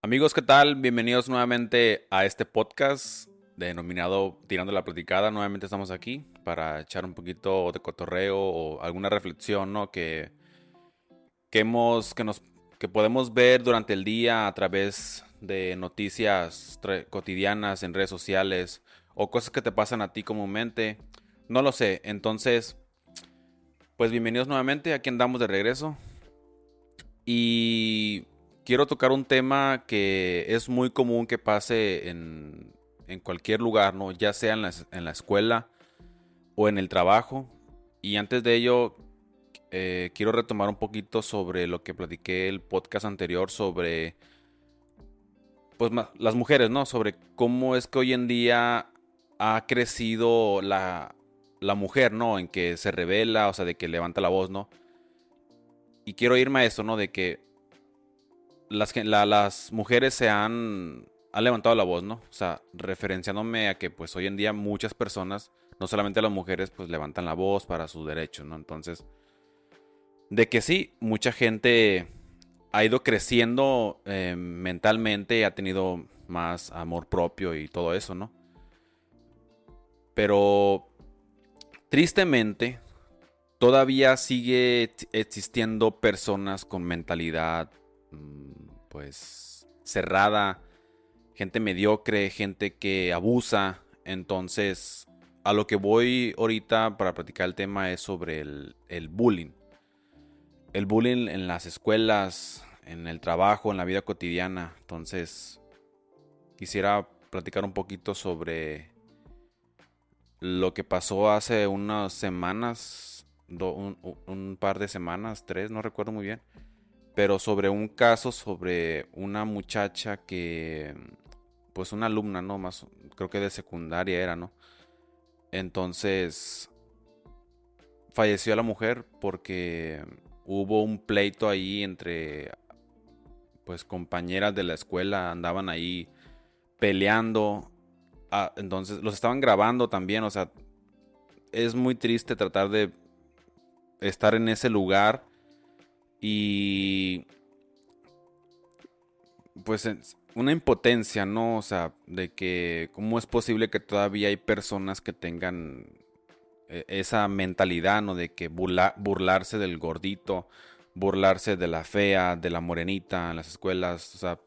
Amigos, ¿qué tal? Bienvenidos nuevamente a este podcast denominado Tirando la Platicada. Nuevamente estamos aquí para echar un poquito de cotorreo o alguna reflexión, ¿no? Que, que hemos, que nos, que podemos ver durante el día a través de noticias cotidianas en redes sociales o cosas que te pasan a ti comúnmente. No lo sé. Entonces, pues bienvenidos nuevamente. Aquí andamos de regreso. Y quiero tocar un tema que es muy común que pase en, cualquier lugar, ¿no? Ya sea en la, escuela o en el trabajo. Y antes de ello, eh, quiero retomar un poquito sobre lo que platiqué el podcast anterior sobre pues las mujeres, ¿no? Sobre cómo es que hoy en día ha crecido la, la mujer, ¿no? En que se revela, o sea, de que levanta la voz, ¿no? Y quiero irme a eso, ¿no? De que las, las mujeres se han, han levantado la voz, ¿no? O sea, referenciándome a que pues hoy en día muchas personas, no solamente las mujeres, pues levantan la voz para sus derechos, ¿no? Entonces, de que sí, mucha gente ha ido creciendo eh, mentalmente, ha tenido más amor propio y todo eso, ¿no? Pero tristemente, todavía sigue existiendo personas con mentalidad Mm, pues cerrada, gente mediocre, gente que abusa. Entonces, a lo que voy ahorita para platicar el tema es sobre el, el bullying. El bullying en las escuelas, en el trabajo, en la vida cotidiana. Entonces, quisiera platicar un poquito sobre lo que pasó hace unas semanas, un, par de semanas, tres, no recuerdo muy bien pero sobre un caso sobre una muchacha que, pues una alumna, ¿no? Más, creo que de secundaria era, ¿no? Entonces, falleció la mujer porque hubo un pleito ahí entre, pues, compañeras de la escuela, andaban ahí peleando, ah, entonces los estaban grabando también, o sea, es muy triste tratar de estar en ese lugar y pues una impotencia, ¿no? O sea, de que cómo es posible que todavía hay personas que tengan eh, esa mentalidad, ¿no? De que burlarse del gordito, burlarse de la fea, de la morenita en las escuelas, o sea,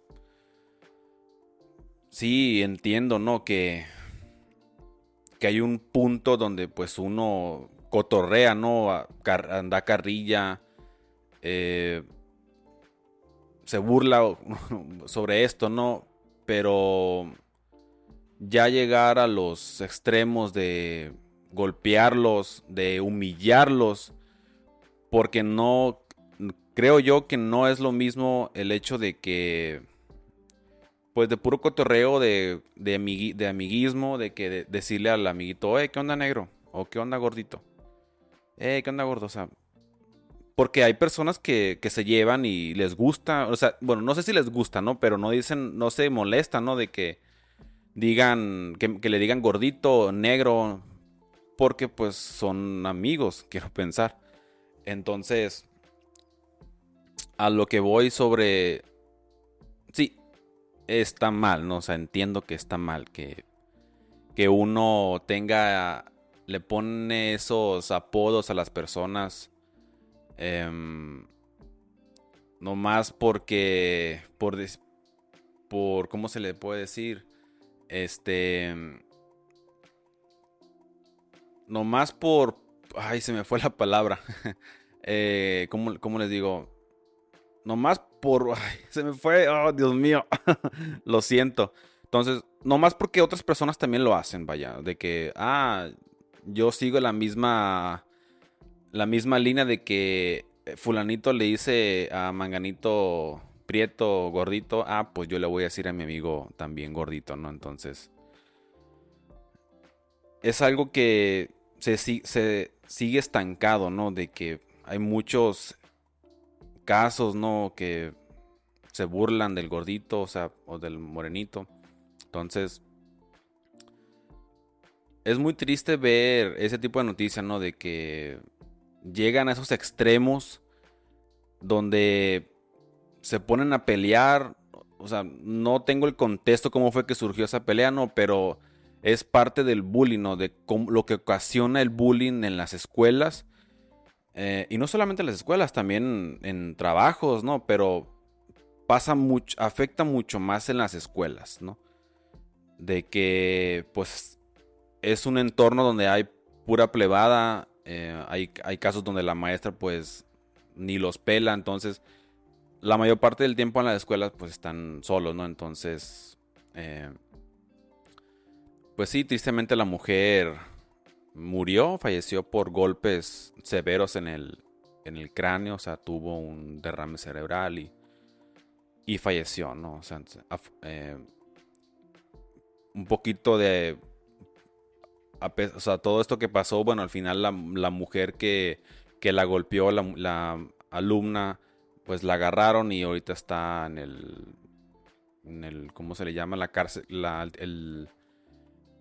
sí entiendo, ¿no? Que, que hay un punto donde pues uno cotorrea, ¿no? Anda carrilla, eh, se burla sobre esto, ¿no? Pero ya llegar a los extremos de golpearlos, de humillarlos, porque no, creo yo que no es lo mismo el hecho de que, pues de puro cotorreo, de, de, de amiguismo, de que decirle al amiguito, eh, ¿qué onda negro? O ¿qué onda gordito? ¿qué onda gordo? O sea, porque hay personas que, se llevan y les gusta, o sea, bueno, no sé si les gusta, ¿no? Pero no dicen, no se molestan, ¿no? De que digan, que, le digan gordito, negro, porque pues son amigos, quiero pensar. Entonces, a lo que voy sobre... Sí, está mal, ¿no? O sea, entiendo que está mal que, que uno tenga, le pone esos apodos a las personas Em, no más porque. Por, por. ¿Cómo se le puede decir? Este. No más por. Ay, se me fue la palabra. eh, ¿cómo, les digo? No más por. Se me fue. Oh, Dios mío. lo siento. Entonces, no más porque otras personas también lo hacen, vaya. De que, ah, yo sigo la misma la misma línea de que eh, fulanito le dice a manganito prieto gordito, ah, pues yo le voy a decir a mi amigo también gordito, ¿no? Entonces, es algo que se, se sigue estancado, ¿no? De que hay muchos casos, ¿no? Que se burlan del gordito, o sea, o del morenito. Entonces, es muy triste ver ese tipo de noticias, ¿no? De que llegan a esos extremos donde se ponen a pelear o sea, no tengo el contexto cómo fue que surgió esa pelea, no, pero es parte del bullying. De lo que ocasiona el bullying en las escuelas. Eh, y no solamente en las escuelas, también en trabajos, ¿no? Pero pasa mucho, afecta mucho más en las escuelas, ¿no? De que, pues, es un entorno donde hay pura plebada, eh, hay, hay casos donde la maestra, pues, ni los pela, entonces, la mayor parte del tiempo en las escuelas, pues, están solos, ¿no? Entonces, eh, pues sí, tristemente la mujer murió, falleció por golpes severos en el, en el cráneo, o sea, tuvo un derrame cerebral y, y falleció, ¿no? O sea, eh, un poquito de... O sea, todo esto que pasó, bueno, al final la, mujer que, que, la golpeó, la, alumna, pues la agarraron y ahorita está en el... En el ¿Cómo se le llama? La cárcel. La, el,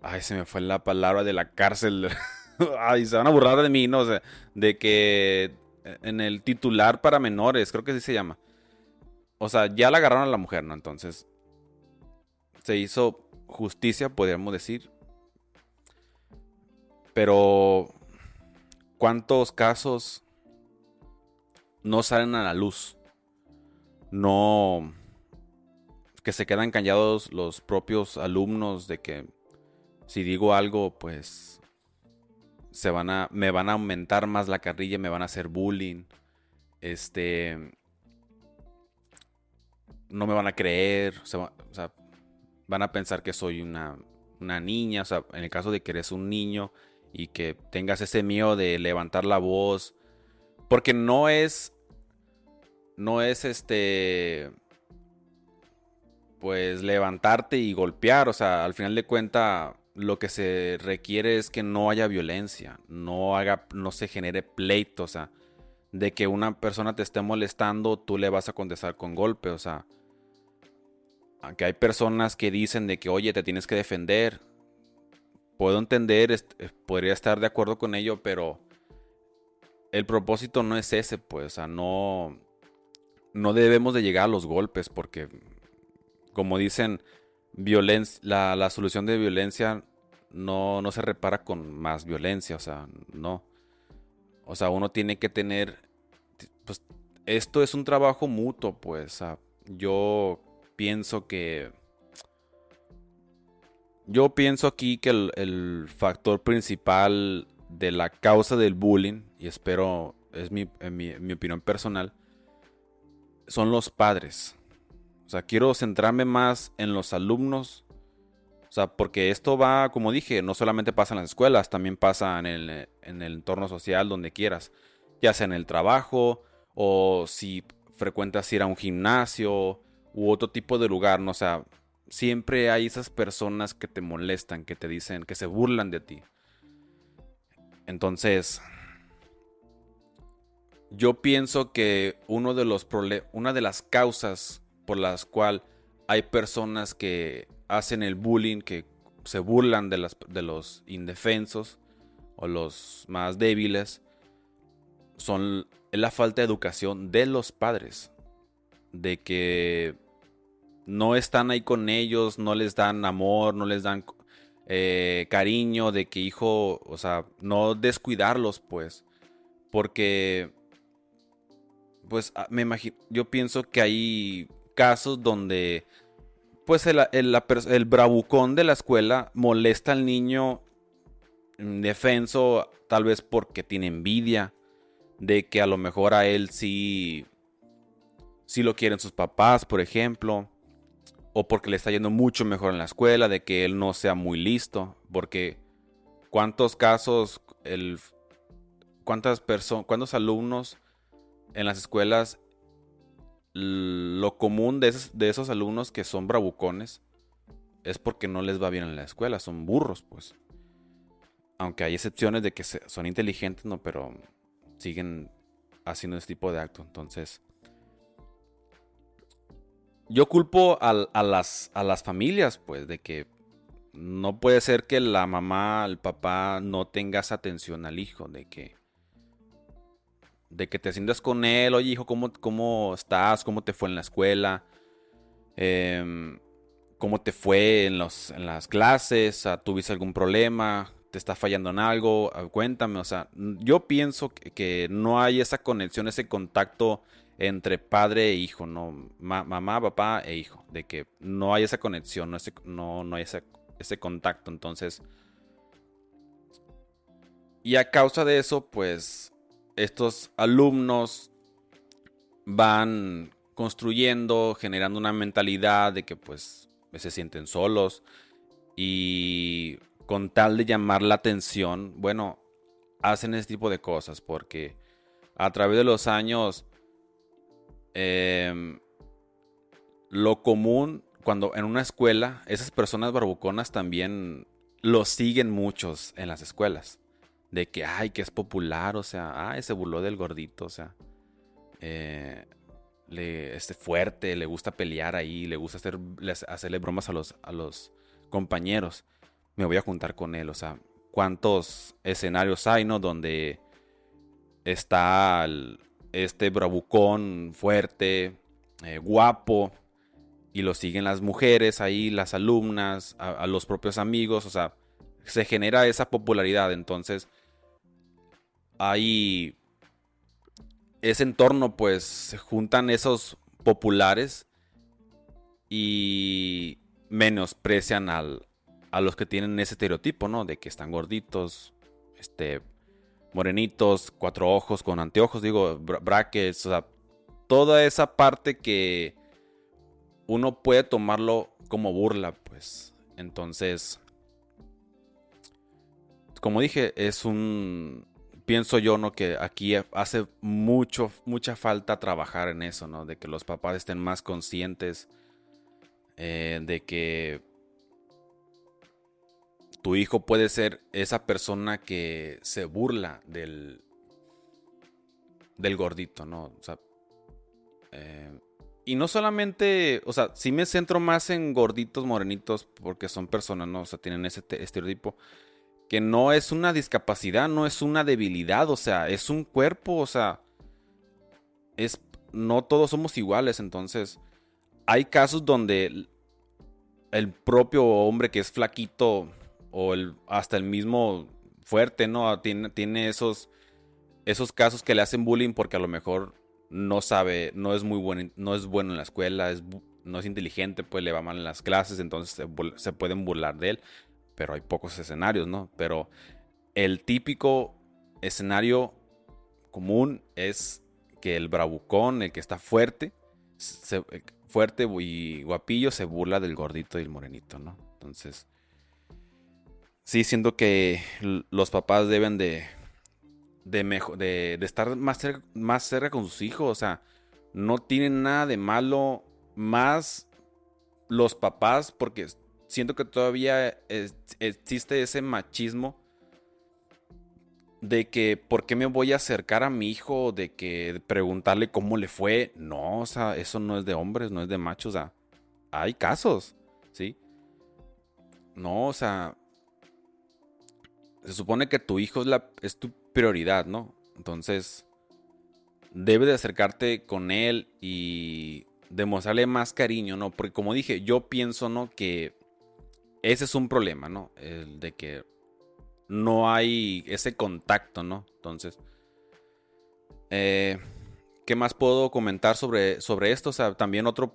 Ay, se me fue la palabra de la cárcel. Ay, se van a burlar de mí, ¿no? O sea, de que en el titular para menores, creo que así se llama. O sea, ya la agarraron a la mujer, ¿no? Entonces, se hizo justicia, podríamos decir. Pero, ¿cuántos casos no salen a la luz? No, que se quedan callados los propios alumnos de que si digo algo, pues se van a, me van a aumentar más la carrilla, me van a hacer bullying. Este, no me van a creer, o sea, van a pensar que soy una, una niña, o sea, en el caso de que eres un niño y que tengas ese miedo de levantar la voz, porque no es, no es este, pues levantarte y golpear, o sea, al final de cuenta lo que se requiere es que no haya violencia, no haga, no se genere pleito, o sea, de que una persona te esté molestando, tú le vas a contestar con golpe, o sea, aunque hay personas que dicen de que, oye, te tienes que defender, puedo entender, eh, podría estar de acuerdo con ello, pero el propósito no es ese, pues, o sea, no, no debemos de llegar a los golpes, porque, como dicen, violencia, la, solución de violencia no, no se repara con más violencia, o sea, no. O sea, uno tiene que tener, pues, esto es un trabajo mutuo, pues, yo pienso que, yo pienso aquí que el, factor principal de la causa del bullying, y espero, es mi, mi opinión personal, son los padres. O sea, quiero centrarme más en los alumnos. O sea, porque esto va, como dije, no solamente pasa en las escuelas, también pasa en el, entorno social, donde quieras. Ya sea en el trabajo, o si frecuentas ir a un gimnasio, u otro tipo de lugar, ¿no? Sea, siempre hay esas personas que te molestan, que te dicen, que se burlan de ti. Entonces, yo pienso que uno de los una de las causas por las cuales hay personas que hacen el bullying, que se burlan de, las, de los indefensos o los más débiles, son la falta de educación de los padres. De que no están ahí con ellos, no les dan amor, no les dan eh, cariño, de que hijo, o sea, no descuidarlos, pues. Porque, pues, ah, me imagino, yo pienso que hay casos donde pues el, el, bravucón de la escuela molesta al niño indefenso, tal vez porque tiene envidia de que a lo mejor a él sí, sí lo quieren sus papás, por ejemplo, o porque le está yendo mucho mejor en la escuela, de que él no sea muy listo, porque cuántos casos, el, cuántas personas, cuántos alumnos en las escuelas lo común de esos, alumnos que son bravucones es porque no les va bien en la escuela, son burros, pues. Aunque hay excepciones de que son inteligentes, no, pero siguen haciendo este tipo de acto. Entonces, yo culpo a, las, a las familias, pues, de que no puede ser que la mamá, el papá no tengas atención al hijo, de que de que te sientas con él, oye hijo, ¿cómo, ¿cómo estás? ¿Cómo te fue en la escuela? Em, ¿Cómo te fue en, los, en las clases? ¿Tuviste algún problema? ¿Te está fallando en algo? Ah, cuéntame. O sea, yo pienso que, no hay esa conexión, ese contacto entre padre e hijo, ¿no? mamá, papá e hijo. De que no hay esa conexión, no, no, no hay ese, ese contacto. Entonces, y a causa de eso, pues estos alumnos van construyendo, generando una mentalidad de que pues se sienten solos y con tal de llamar la atención, bueno, hacen ese tipo de cosas porque a través de los años em, lo común cuando en una escuela esas personas barbuconas también lo siguen muchos en las escuelas de que, ay, que es popular, o sea, ay, se burló del gordito, o sea, eh, le, este, fuerte, le gusta pelear ahí, le gusta hacer, hacerle bromas a los, a los compañeros. Me voy a juntar con él, o sea, cuántos escenarios hay, ¿no? Donde está este bravucón fuerte, eh, guapo, y lo siguen las mujeres ahí, las alumnas, a, los propios amigos, o sea, se genera esa popularidad, entonces hay ese entorno, pues se juntan esos populares y menosprecian al, a los que tienen ese estereotipo, ¿no? De que están gorditos, este, morenitos, cuatro ojos con anteojos, digo, brackets, o sea, toda esa parte que uno puede tomarlo como burla, pues. Entonces, como dije, es un pienso yo, ¿no? Que aquí hace mucho, mucha falta trabajar en eso, ¿no? De que los papás estén más conscientes eh, de que tu hijo puede ser esa persona que se burla del, del gordito, ¿no? O sea, eh, y no solamente, o sea, si me centro más en gorditos, morenitos, porque son personas, ¿no? O sea, tienen ese estereotipo que no es una discapacidad, no es una debilidad, o sea, es un cuerpo, o sea, es no todos somos iguales, entonces hay casos donde el, propio hombre que es flaquito o el, hasta el mismo fuerte, ¿no? Tiene, tiene esos, esos casos que le hacen bullying porque a lo mejor no sabe, no es muy bueno, no es bueno en la escuela, es, no es inteligente, pues le va mal en las clases, entonces se, se pueden burlar de él pero hay pocos escenarios, ¿no? Pero el típico escenario común es que el bravucón, el que está fuerte, fuerte y guapillo, se burla del gordito y el morenito, ¿no? Entonces, sí, siento que los papás deben de, de, de, de estar más cerca, más cerca con sus hijos, o sea, no tienen nada de malo, más los papás, porque siento que todavía existe ese machismo de que por qué me voy a acercar a mi hijo, de que preguntarle cómo le fue. No, o sea, eso no es de hombres, no es de machos, o sea, hay casos, ¿sí? No, o sea, se supone que tu hijo es, la, es tu prioridad, ¿no? Entonces, debes de acercarte con él y demostrarle más cariño, ¿no? Porque como dije, yo pienso, ¿no? Que ese es un problema, ¿no? El de que no hay ese contacto, ¿no? Entonces, eh, ¿qué más puedo comentar sobre, sobre esto? O sea, también otro,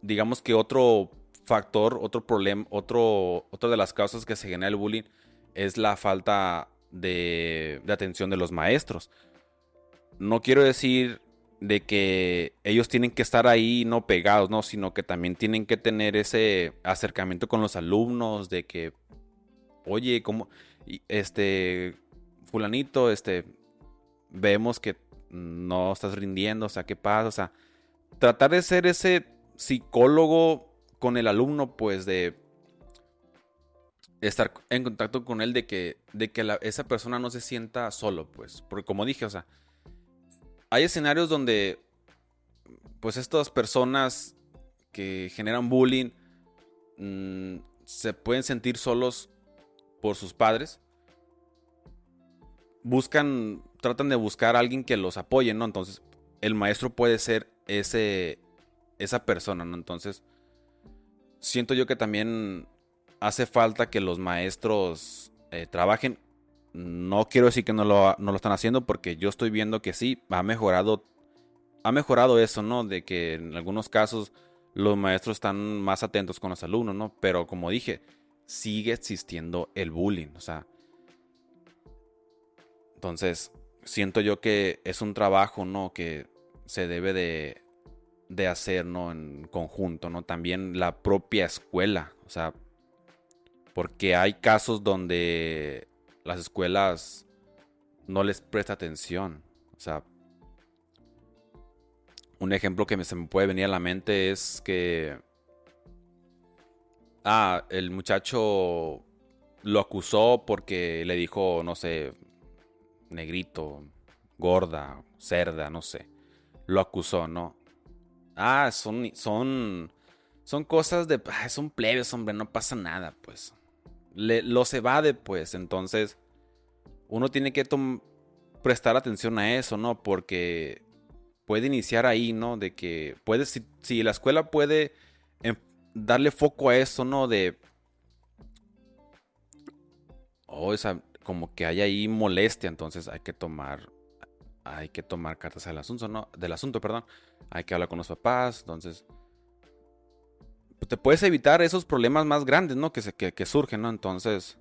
digamos que otro factor, otro problema, otro, otra de las causas que se genera el bullying es la falta de, atención de los maestros. No quiero decir de que ellos tienen que estar ahí no pegados, ¿no? Sino que también tienen que tener ese acercamiento con los alumnos, de que, oye, como, este, fulanito, este, vemos que no estás rindiendo, o sea, ¿qué pasa? O sea, tratar de ser ese psicólogo con el alumno, pues, de estar en contacto con él, de que, de que esa persona no se sienta solo, pues, porque como dije, o sea, hay escenarios donde, pues estas personas que generan bullying mm, se pueden sentir solos por sus padres. Buscan, tratan de buscar a alguien que los apoye, ¿no? Entonces, el maestro puede ser ese, esa persona, ¿no? Entonces, siento yo que también hace falta que los maestros eh, trabajen. No quiero decir que no lo, no lo están haciendo porque yo estoy viendo que sí, ha mejorado, ha mejorado eso, ¿no? De que en algunos casos los maestros están más atentos con los alumnos, ¿no? Pero como dije, sigue existiendo el bullying, o sea. Entonces, siento yo que es un trabajo, ¿no? Que se debe de, de hacer, ¿no? En conjunto, ¿no? También la propia escuela, o sea, porque hay casos donde las escuelas no les presta atención, o sea, un ejemplo que se me puede venir a la mente es que. Ah, el muchacho lo acusó porque le dijo, no sé, negrito, gorda, cerda, no sé. Lo acusó, ¿no? Ah, son, son, son cosas de, ah, son plebes, hombre, no pasa nada, pues. Le, los evade, pues, entonces, uno tiene que prestar atención a eso, ¿no? Porque puede iniciar ahí, ¿no? De que puede, si, la escuela puede em, darle foco a eso, ¿no? De... Oh, esa, como que hay ahí molestia, entonces hay que tomar, hay que tomar cartas del asunto, ¿no? Del asunto, perdón. Hay que hablar con los papás, entonces... Pues, te puedes evitar esos problemas más grandes, ¿no? Que, se, que, surgen, ¿no? Entonces,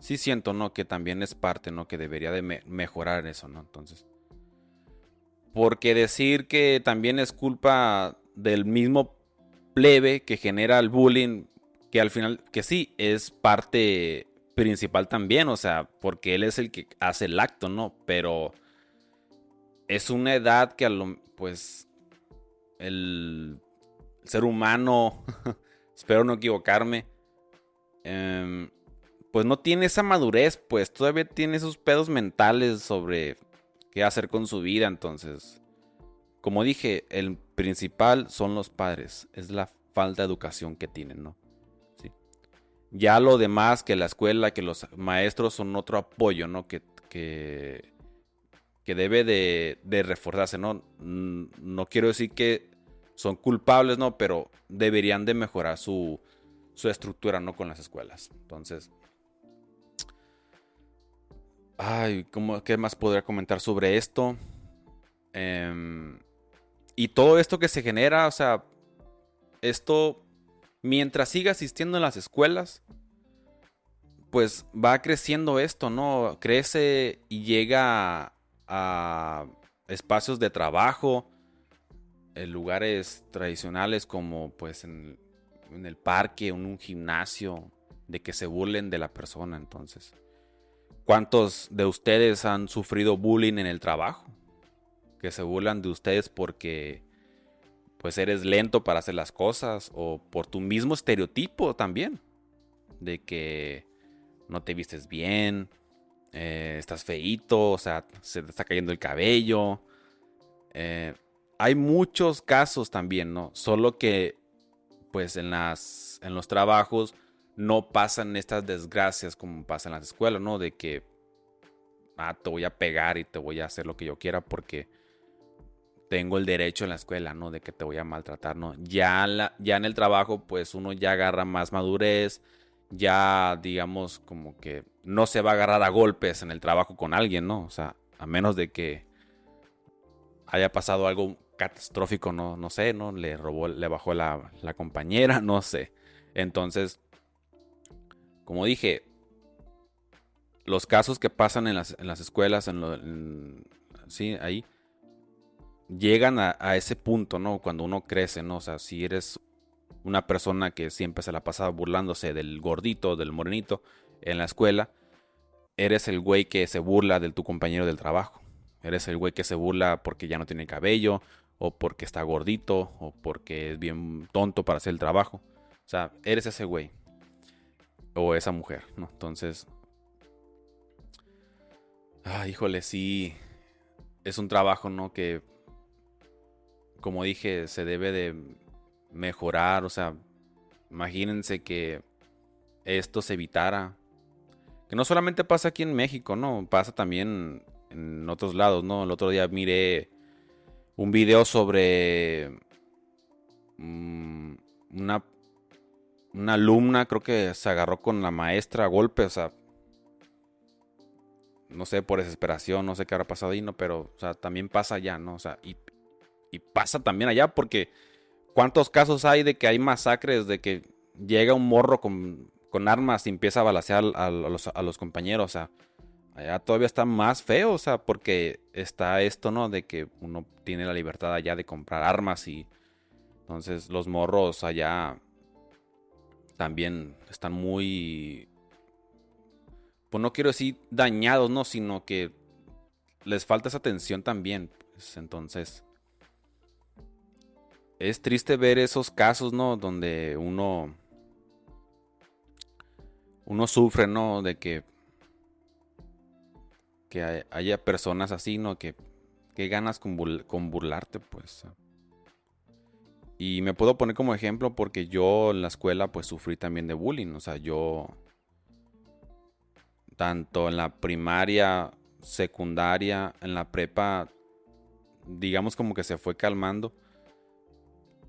sí siento, ¿no? Que también es parte, ¿no? Que debería de mejorar eso, ¿no? Entonces... Porque decir que también es culpa del mismo plebe que genera el bullying, que al final, que sí, es parte principal también, o sea, porque él es el que hace el acto, ¿no? Pero es una edad que a lo, pues, el ser humano, espero no equivocarme, em, pues no tiene esa madurez, pues todavía tiene esos pedos mentales sobre qué hacer con su vida. Entonces, como dije, el principal son los padres. Es la falta de educación que tienen, ¿no? Sí. Ya lo demás, que la escuela, que los maestros son otro apoyo, ¿no? Que, que, que debe de, de reforzarse, ¿no? No quiero decir que son culpables, ¿no? Pero deberían de mejorar su, su estructura, ¿no? Con las escuelas. Entonces, Ay, ¿cómo, ¿qué más podría comentar sobre esto? Em, y todo esto que se genera, o sea, esto, mientras siga asistiendo en las escuelas, pues va creciendo esto, ¿no? Crece y llega a, espacios de trabajo, en lugares tradicionales como pues en, el parque, en un gimnasio, de que se burlen de la persona, entonces. ¿Cuántos de ustedes han sufrido bullying en el trabajo? Que se burlan de ustedes porque pues eres lento para hacer las cosas o por tu mismo estereotipo también. De que no te vistes bien, eh, estás feito, o sea, se te está cayendo el cabello. Eh, hay muchos casos también, ¿no? Solo que pues en, las, en los trabajos no pasan estas desgracias como pasan en las escuelas, ¿no? De que, ah, te voy a pegar y te voy a hacer lo que yo quiera porque tengo el derecho en la escuela, ¿no? De que te voy a maltratar, ¿no? Ya, ya en el trabajo, pues uno ya agarra más madurez, ya digamos como que no se va a agarrar a golpes en el trabajo con alguien, ¿no? O sea, a menos de que haya pasado algo catastrófico, no, no sé, ¿no? Le robó, le bajó la, la compañera, no sé. Entonces, como dije, los casos que pasan en las, escuelas, en sí, ahí, llegan a, ese punto, ¿no? Cuando uno crece, ¿no? O sea, si eres una persona que siempre se la pasaba burlándose del gordito, del morenito en la escuela, eres el güey que se burla de tu compañero del trabajo. Eres el güey que se burla porque ya no tiene cabello, o porque está gordito, o porque es bien tonto para hacer el trabajo. O sea, eres ese güey o esa mujer, ¿no? Entonces, ah, híjole, sí, es un trabajo, ¿no? Que, como dije, se debe de mejorar, o sea, imagínense que esto se evitara. Que no solamente pasa aquí en México, ¿no? Pasa también en otros lados, ¿no? El otro día miré un video sobre mm, una una alumna creo que se agarró con la maestra a golpe, o sea, no sé, por desesperación, no sé qué habrá pasado ahí, ¿no? Pero, o sea, también pasa allá, ¿no? O sea, y, pasa también allá porque ¿cuántos casos hay de que hay masacres, de que llega un morro con, armas y empieza a balasear a, los, a los compañeros? O sea, allá todavía está más feo, o sea, porque está esto, ¿no? De que uno tiene la libertad allá de comprar armas y entonces los morros allá también están muy, pues no quiero decir dañados, ¿no? Sino que les falta esa atención también. Pues, entonces, es triste ver esos casos, ¿no? Donde uno, uno sufre, ¿no? De que, que haya personas así, ¿no? Que, que ganas con, con burlarte, pues. Y me puedo poner como ejemplo porque yo en la escuela pues sufrí también de bullying. O sea, yo tanto en la primaria, secundaria, en la prepa, digamos como que se fue calmando.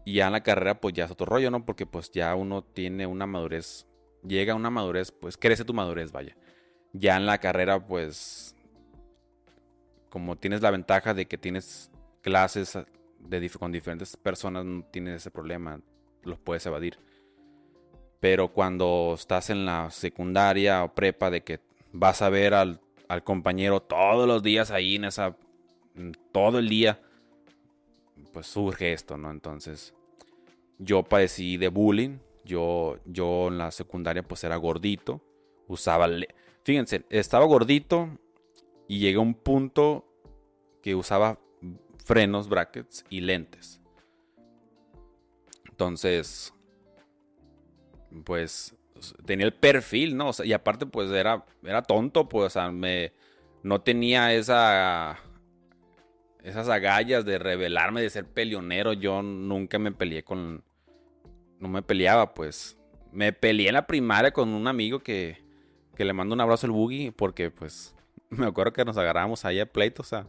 Y ya en la carrera pues ya es otro rollo, ¿no? Porque pues ya uno tiene una madurez, llega a una madurez, pues crece tu madurez, vaya. Ya en la carrera pues, como tienes la ventaja de que tienes clases con diferentes personas no tienes ese problema, los puedes evadir. Pero cuando estás en la secundaria o prepa de que vas a ver al, compañero todos los días ahí en esa, todo el día, pues surge esto, ¿no? Entonces, yo padecí de bullying, yo, yo en la secundaria pues era gordito, usaba, fíjense, estaba gordito y llegué a un punto que usaba frenos, brackets y lentes. Entonces, pues tenía el perfil, ¿no? y aparte, pues era, era tonto, pues, o sea, me, no tenía esa, esas agallas de rebelarme, de ser peleonero. Yo nunca me peleé con, no me peleaba, pues. Me peleé en la primaria con un amigo que, que le mando un abrazo al boogie, porque, pues, me acuerdo que nos agarramos ahí a pleito, o sea.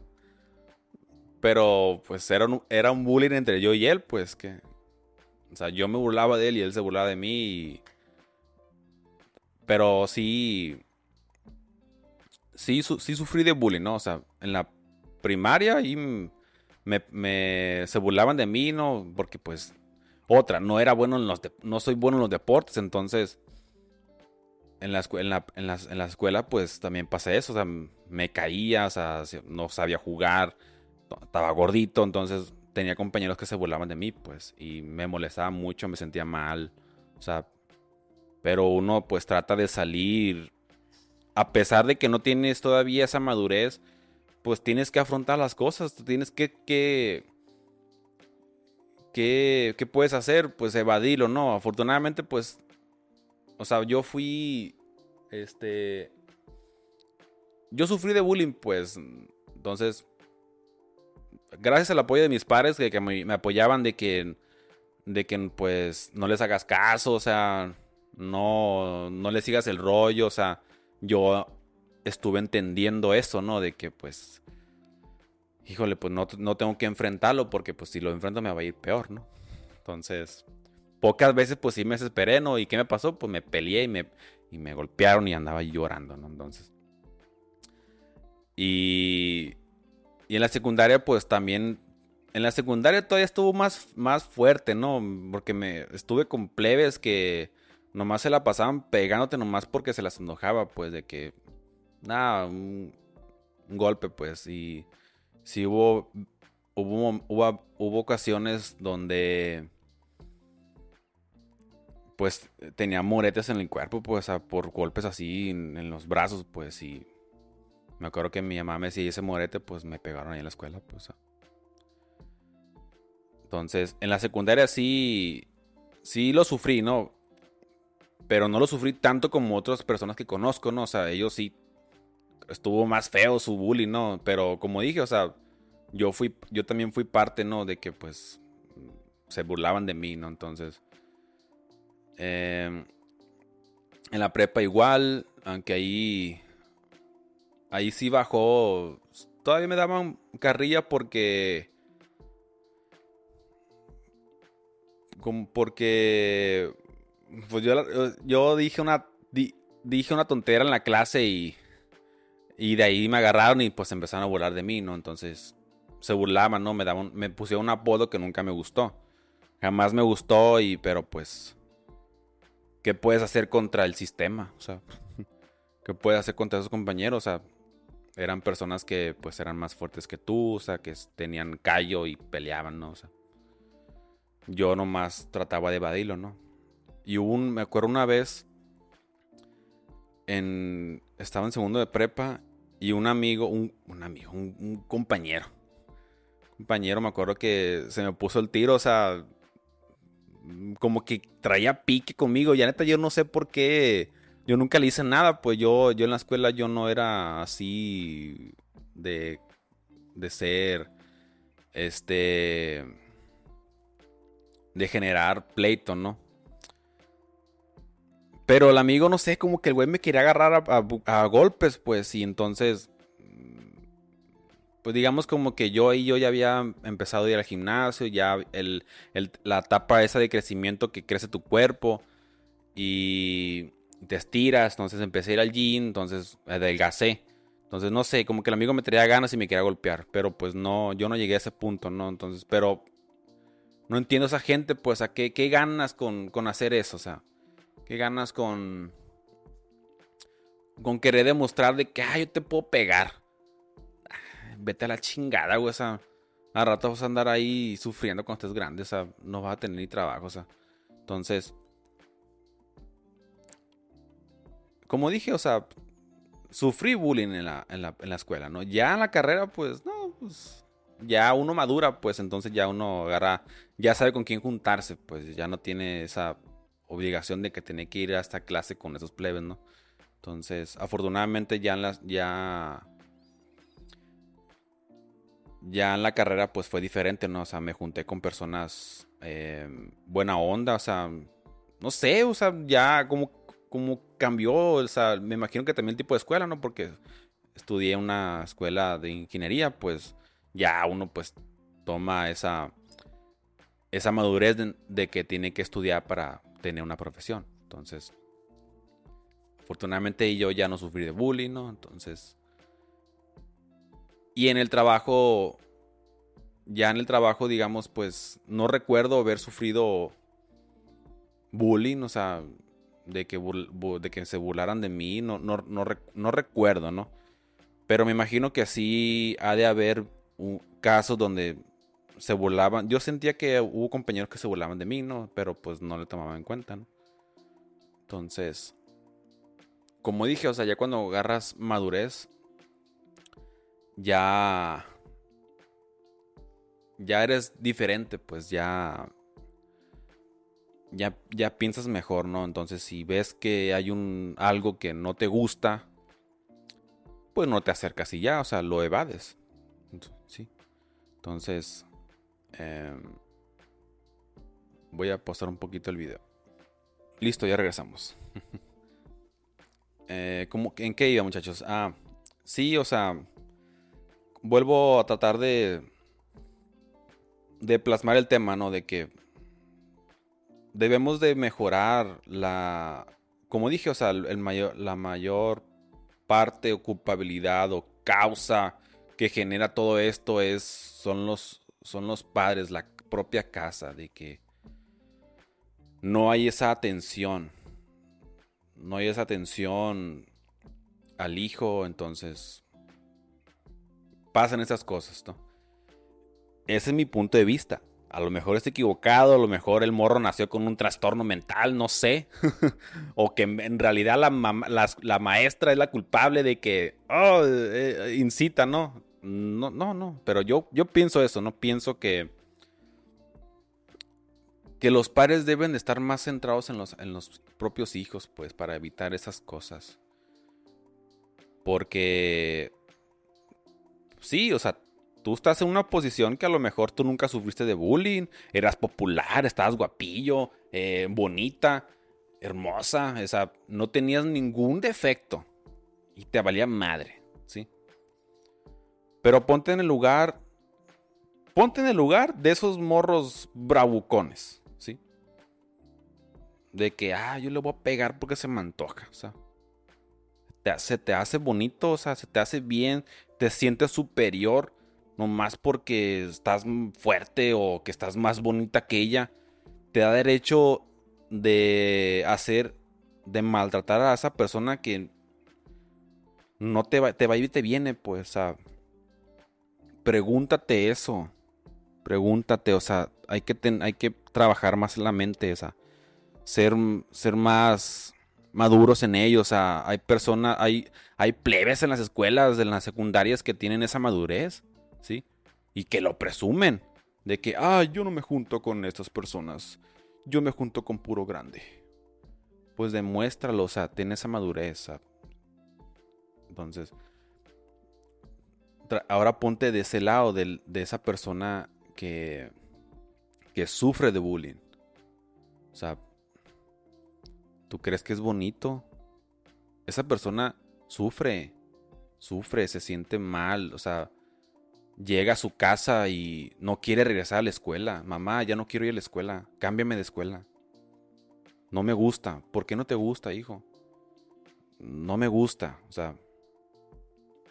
Pero pues era un, era un bullying entre yo y él, pues que... O sea, yo me burlaba de él y él se burlaba de mí. Pero sí... Sí, sí sufrí de bullying, ¿no? O sea, en la primaria y me, se burlaban de mí, ¿no? Porque pues... Otra, no era bueno en los... no soy bueno en los deportes, entonces... En la, en, la, en, en la escuela pues también pasa eso, o sea, me caía, o sea, no sabía jugar estaba gordito, entonces tenía compañeros que se burlaban de mí, pues, y me molestaba mucho, me sentía mal, o sea, pero uno pues trata de salir, a pesar de que no tienes todavía esa madurez, pues tienes que afrontar las cosas, tienes que, que, que, ¿qué puedes hacer? Pues evadirlo, ¿no? Afortunadamente, pues, o sea, yo fui, este, yo sufrí de bullying, pues, entonces, gracias al apoyo de mis padres que, me, apoyaban de que, de que pues no les hagas caso, o sea, no, no le sigas el rollo, o sea, yo estuve entendiendo eso, ¿no? De que pues, híjole, pues no, no tengo que enfrentarlo porque pues si lo enfrento me va a ir peor, ¿no? Entonces, pocas veces pues sí me desesperé, ¿no? ¿Y qué me pasó? Pues me peleé y me, y me golpearon y andaba llorando, ¿no? Entonces... Y y en la secundaria, pues también. En la secundaria todavía estuvo más, más fuerte, ¿no? Porque me estuve con plebes que nomás se la pasaban pegándote nomás porque se las enojaba, pues, de que. Nada, un, golpe, pues. Y sí hubo. Hubo, hubo, ocasiones donde. Pues tenía moretes en el cuerpo, pues, por golpes así en, en los brazos, pues, y me acuerdo que mi mamá me decía, ese morete, pues me pegaron ahí en la escuela, pues. Entonces, en la secundaria sí, sí lo sufrí, ¿no? Pero no lo sufrí tanto como otras personas que conozco, ¿no? O sea, ellos sí estuvo más feo su bullying, ¿no? Pero como dije, o sea, yo fui, yo también fui parte, ¿no? De que pues se burlaban de mí, ¿no? Entonces, em, en la prepa igual, aunque ahí ahí sí bajó. Todavía me daban carrilla porque. Porque Pues yo, yo dije una, dije una tontera en la clase y, y de ahí me agarraron y pues empezaron a burlar de mí, ¿no? Entonces se burlaban, ¿no? Me, daban, me pusieron un apodo que nunca me gustó. Jamás me gustó y, pero pues, ¿qué puedes hacer contra el sistema? O sea, ¿qué puedes hacer contra esos compañeros? O sea, eran personas que pues eran más fuertes que tú, o sea, que tenían callo y peleaban, ¿no? O sea, yo nomás trataba de evadirlo, ¿no? Y un, me acuerdo una vez, en, estaba en segundo de prepa y un amigo, un, amigo, un, compañero, compañero, me acuerdo que se me puso el tiro, o sea, como que traía pique conmigo, ya neta yo no sé por qué yo nunca le hice nada, pues yo, yo en la escuela yo no era así de, de ser, este, de generar pleito, ¿no? Pero el amigo, no sé, como que el güey me quería agarrar a, golpes, pues, y entonces, pues digamos como que yo y yo ya había empezado a ir al gimnasio, ya el, la etapa esa de crecimiento que crece tu cuerpo, y te estiras, entonces empecé a ir al gym, entonces adelgacé. Entonces, no sé, como que el amigo me traía ganas y me quería golpear, pero pues no, yo no llegué a ese punto, ¿no? Entonces, pero no entiendo a esa gente, pues, a qué, qué ganas con, con hacer eso, o sea, qué ganas con, con querer demostrar de que, ah, yo te puedo pegar. Vete a la chingada, güey, o sea, a rato vas a andar ahí sufriendo cuando estés grande, o sea, no vas a tener ni trabajo, o sea, entonces como dije, o sea, sufrí bullying en la, escuela, ¿no? Ya en la carrera, pues, no, pues, ya uno madura, pues entonces ya uno agarra, ya sabe con quién juntarse, pues ya no tiene esa obligación de que tiene que ir a esta clase con esos plebes, ¿no? Entonces, afortunadamente ya en la, ya, ya en la carrera, pues fue diferente, ¿no? O sea, me junté con personas eh, buena onda, o sea, no sé, o sea, ya como como cambió, o sea, me imagino que también el tipo de escuela, ¿no? Porque estudié una escuela de ingeniería, pues ya uno pues toma esa, esa madurez de, que tiene que estudiar para tener una profesión. Entonces, afortunadamente yo ya no sufrí de bullying, ¿no? Entonces, y en el trabajo, ya en el trabajo, digamos, pues no recuerdo haber sufrido bullying, o sea, de que, de que se burlaran de mí, no, no, no, recuerdo, ¿no? Pero me imagino que así ha de haber casos donde se burlaban. Yo sentía que hubo compañeros que se burlaban de mí, ¿no? Pero pues no le tomaban en cuenta, ¿no? Entonces, como dije, o sea, ya cuando agarras madurez, ya... Ya eres diferente, pues ya ya, piensas mejor, ¿no? Entonces, si ves que hay un algo que no te gusta, pues no te acercas y ya, o sea, lo evades. Sí. Entonces, em, voy a postar un poquito el video. Listo, ya regresamos. eh, ¿En qué iba, muchachos? Ah, sí, o sea, vuelvo a tratar de de plasmar el tema, ¿no? De que debemos de mejorar la, como dije, o sea, el mayor, la mayor parte o culpabilidad o causa que genera todo esto es, son los, son los padres, la propia casa, de que no hay esa atención, no hay esa atención al hijo, entonces pasan esas cosas, ¿no? Ese es mi punto de vista. A lo mejor está equivocado, a lo mejor el morro nació con un trastorno mental, no sé. o que en realidad la, maestra es la culpable de que, oh, eh, incita, ¿no? No, no, no. Pero yo, yo pienso eso, ¿no? Pienso que, que los padres deben de estar más centrados en los, en los propios hijos, pues, para evitar esas cosas. Porque, sí, o sea, tú estás en una posición que a lo mejor tú nunca sufriste de bullying, eras popular, estabas guapillo, eh, bonita, hermosa, o sea, no tenías ningún defecto y te valía madre, ¿sí? Pero ponte en el lugar, ponte en el lugar de esos morros bravucones, ¿sí? de que, ah, yo le voy a pegar porque se me antoja. O sea, se te hace bonito, o sea, se te hace bien, te sientes superior, nomás porque estás fuerte o que estás más bonita que ella. Te da derecho de hacer, de maltratar a esa persona que no te va, te va y te viene, pues, o pregúntate eso. Pregúntate, o sea, hay que, hay que trabajar más en la mente, o sea, ser, ser más maduros en ellos. O sea, hay personas, hay, hay plebes en las escuelas, en las secundarias que tienen esa madurez, ¿sí? Y que lo presumen. De que, ah, yo no me junto con estas personas. Yo me junto con puro grande. Pues demuéstralo, o sea, ten esa madurez. Entonces, ahora ponte de ese lado de, de esa persona que, que sufre de bullying. O sea, ¿tú crees que es bonito? Esa persona sufre, sufre, se siente mal, o sea, llega a su casa y no quiere regresar a la escuela. Mamá, ya no quiero ir a la escuela, cámbiame de escuela. No me gusta. ¿Por qué no te gusta, hijo? No me gusta, o sea,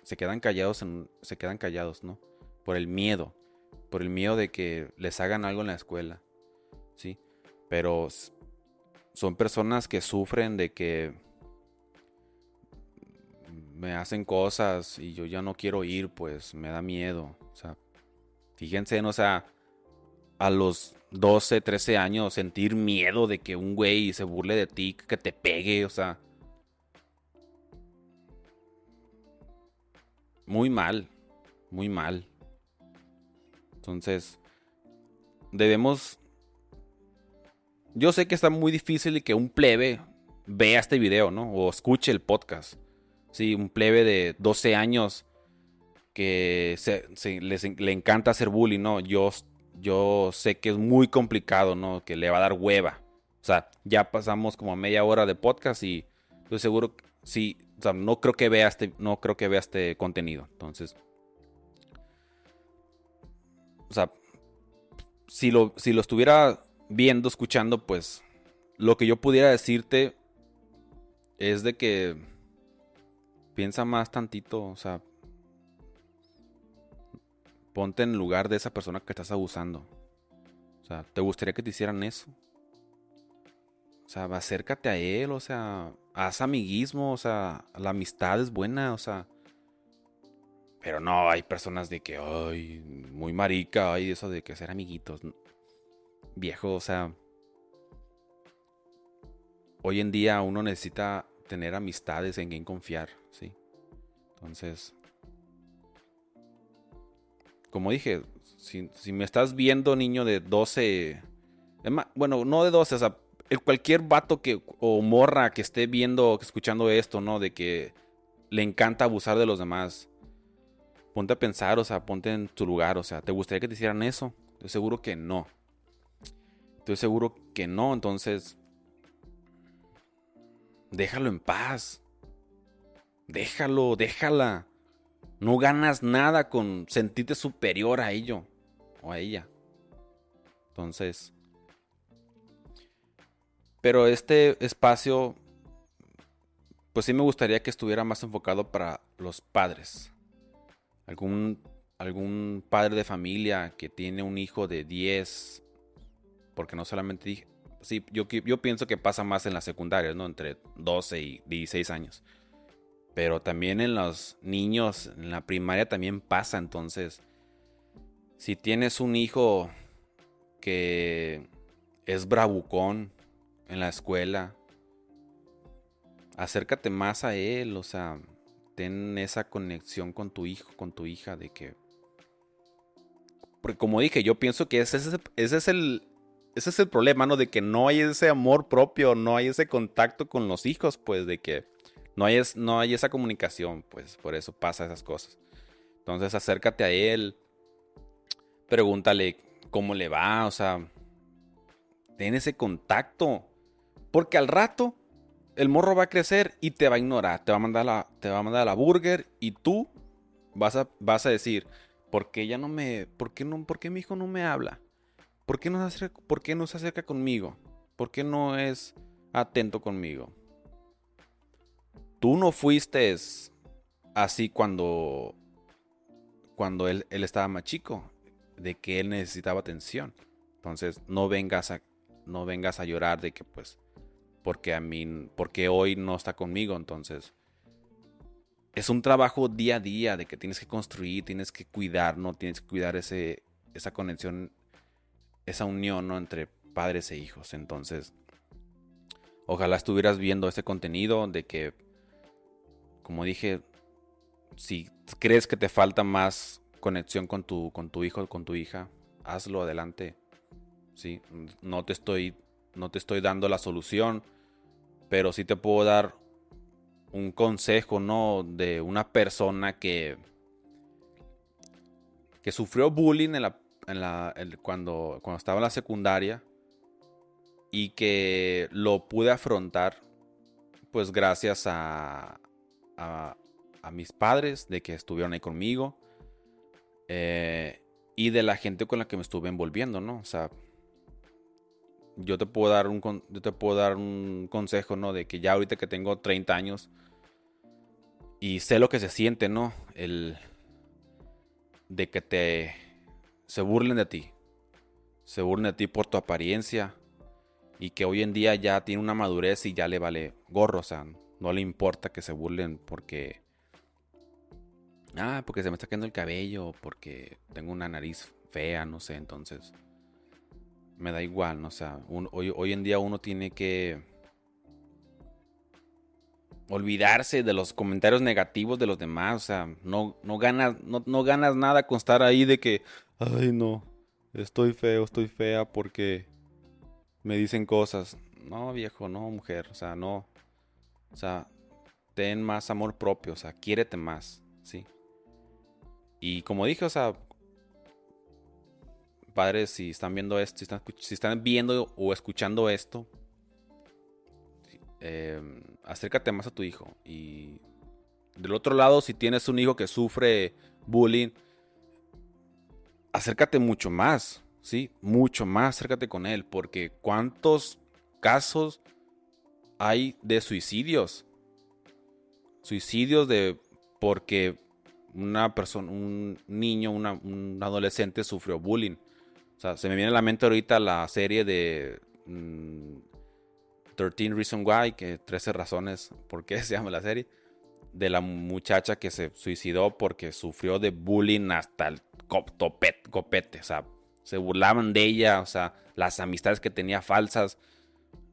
se quedan callados, se quedan callados, ¿no? Por el miedo por el miedo de que les hagan algo en la escuela, ¿sí? Pero son personas que sufren de que me hacen cosas y yo ya no quiero ir, pues me da miedo, o sea, fíjense, o sea, a los 12, 13 años sentir miedo de que un güey se burle de ti, que te pegue, o sea, muy mal, muy mal. Entonces, debemos... Yo sé que está muy difícil que un plebe vea este video, ¿no? O escuche el podcast. Sí, un plebe de 12 años que le encanta hacer bullying, ¿no? Yo, yo sé que es muy complicado, ¿no? Que le va a dar hueva. O sea, ya pasamos como media hora de podcast y estoy seguro sí, o sea, no creo que vea este, no creo que vea este contenido. Entonces, o sea, si lo, si lo estuviera viendo, escuchando, pues lo que yo pudiera decirte es de que piensa más tantito, o sea, ponte en lugar de esa persona que estás abusando. O sea, ¿te gustaría que te hicieran eso? O sea, acércate a él, o sea, haz amiguismo, o sea, la amistad es buena, o sea, pero no, hay personas de que, ay, muy marica, ay, eso de que ser amiguitos. Viejo, o sea. Hoy en día uno necesita tener amistades en quien confiar, ¿sí? Entonces. Como dije, si, me estás viendo, niño de 12. Bueno, no de 12, o sea, cualquier vato que, o morra que esté viendo, escuchando esto, ¿no? De que le encanta abusar de los demás ponte a pensar, o sea, ponte en tu lugar, o sea, ¿te gustaría que te hicieran eso? Estoy seguro que no. Estoy seguro que no, entonces déjalo en paz. Déjalo, déjala. No ganas nada con sentirte superior a ello o a ella. Entonces, pero este espacio, pues sí me gustaría que estuviera más enfocado para los padres algún, algún padre de familia que tiene un hijo de 10, porque no solamente dije, sí, yo, yo pienso que pasa más en las secundarias, ¿no? Entre 12 y 16 años. Pero también en los niños, en la primaria también pasa, entonces, si tienes un hijo que es bravucón en la escuela, acércate más a él, o sea, ten esa conexión con tu hijo, con tu hija, de que... Porque como dije, yo pienso que ese, es el, ese es el problema, ¿no? De que no hay ese amor propio, no hay ese contacto con los hijos, pues de que no hay, no hay esa comunicación, pues por eso pasa esas cosas. Entonces acércate a él, pregúntale cómo le va, o sea, ten ese contacto. Porque al rato el morro va a crecer y te va a ignorar, te va a mandar la, te va a mandar la burger y tú vas a, vas a decir, ¿por qué ya no me, por qué no, por qué mi hijo no me habla? ¿Por qué no se acerca, por qué no se acerca conmigo? ¿Por qué no es atento conmigo. Tú no fuiste así cuando, cuando él, él estaba más chico, de que él necesitaba atención. Entonces, no vengas a, no vengas a llorar de que pues porque a mí porque hoy no está conmigo, entonces es un trabajo día a día de que tienes que construir, tienes que cuidar, no tienes que cuidar ese esa conexión, esa unión ¿no? entre padres e hijos. Entonces, ojalá estuvieras viendo este contenido de que como dije, si crees que te falta más conexión con tu, con tu hijo, con tu hija, hazlo adelante. ¿sí? No, te estoy, no te estoy dando la solución, pero sí te puedo dar un consejo, ¿no? De una persona que, que sufrió bullying en la, en la, cuando, cuando estaba en la secundaria y que lo pude afrontar, pues gracias a, a, mis padres, de que estuvieron ahí conmigo. Eh, y de la gente con la que me estuve envolviendo, ¿no? O sea, yo te puedo dar un, yo te puedo dar un consejo, ¿no? De que ya ahorita que tengo 30 años y sé lo que se siente, ¿no? El de que te se burlen de ti. Se burlen de ti por tu apariencia y que hoy en día ya tiene una madurez y ya le vale gorro, o sea, no le importa que se burlen porque ah, porque se me está cayendo el cabello, porque tengo una nariz fea, no sé, entonces me da igual, ¿no? o sea, hoy, en día uno tiene que olvidarse de los comentarios negativos de los demás, o sea, no, no, ganas, no, ganas nada con estar ahí de que, ay no, estoy feo, estoy fea porque me dicen cosas. No, viejo, no, mujer, o sea, no. O sea, ten más amor propio, o sea, quiérete más, ¿sí? Y como dije, o sea, padres, si están viendo esto, si están, viendo o escuchando esto, em, acércate más a tu hijo. Y del otro lado, si tienes un hijo que sufre bullying, acércate mucho más, ¿sí? Mucho más, acércate con él, porque ¿cuántos casos hay de suicidios? Suicidios de porque una persona, un niño, un adolescente sufrió bullying sea, se me viene a la mente ahorita la serie de 13 mm, Reasons Why, que 13 razones por qué se llama la serie, de la muchacha que se suicidó porque sufrió de bullying hasta el copete, o sea, se burlaban de ella, o sea, las amistades que tenía falsas,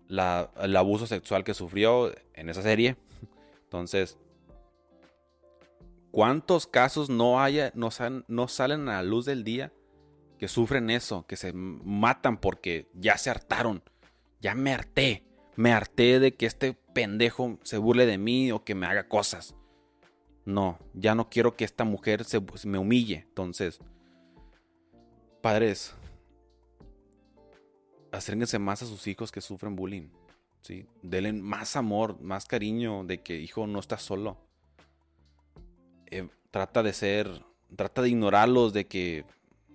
el abuso sexual que sufrió en esa serie. Entonces, ¿cuántos casos no, haya, no, no salen a la luz del día que sufren eso, que se matan porque ya se hartaron. Ya me harté. Me harté de que este pendejo se burle de mí o que me haga cosas. No, ya no quiero que esta mujer se, me humille. Entonces, padres, acérquense más a sus hijos que sufren bullying. ¿sí? Denle más amor, más cariño de que hijo no está solo. Eh, trata de ser, trata de ignorarlos, de que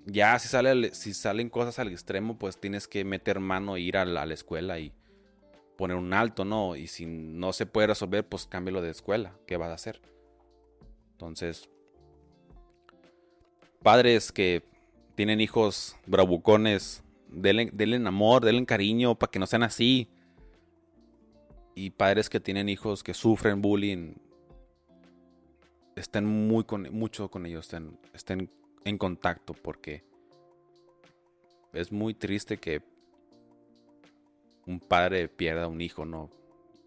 ya si, sale, si salen cosas al extremo, pues tienes que meter mano e ir a la, escuela y poner un alto, ¿no? Y si no se puede resolver, pues cámbialo de escuela. ¿Qué vas a hacer? Entonces, padres que tienen hijos bravucones, denle, denle amor, denle cariño para que no sean así. Y padres que tienen hijos que sufren bullying, estén muy con, mucho con ellos, estén, estén en contacto porque es muy triste que un padre pierda un hijo, ¿no?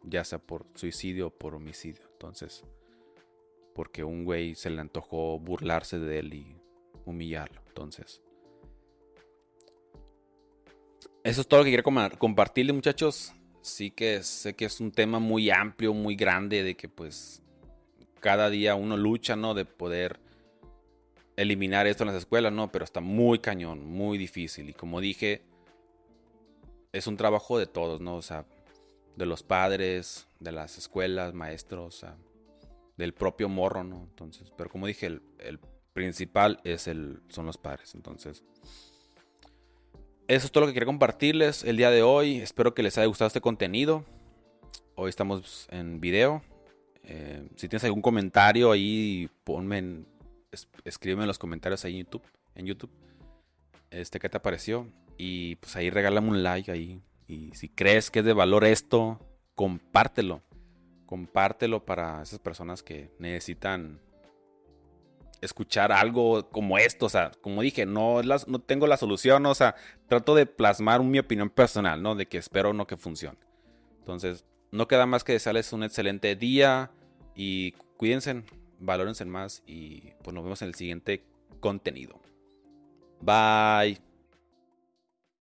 Ya sea por suicidio o por homicidio. Entonces, porque un güey se le antojó burlarse de él y humillarlo. Entonces, eso es todo lo que quería compartirle, muchachos. Sí que sé que es un tema muy amplio, muy grande, de que pues cada día uno lucha, ¿no? De poder eliminar esto en las escuelas, no, pero está muy cañón, muy difícil. Y como dije, es un trabajo de todos, ¿no? O sea, de los padres, de las escuelas, maestros, del propio morro, ¿no? Entonces, pero como dije, el, principal es el, son los padres. Entonces, eso es todo lo que quería compartirles el día de hoy. Espero que les haya gustado este contenido. Hoy estamos en video. Eh, si tienes algún comentario ahí, ponme en, escríbeme en los comentarios ahí en YouTube. En YouTube. Este, ¿qué te pareció? Y pues ahí regálame un like ahí. Y si crees que es de valor esto, compártelo. Compártelo para esas personas que necesitan escuchar algo como esto. O sea, como dije, no, no tengo la solución. O sea, trato de plasmar mi opinión personal, ¿no? De que espero no que funcione. Entonces, no queda más que desearles un excelente día y cuídense, valórense más y pues nos vemos en el siguiente contenido. Bye.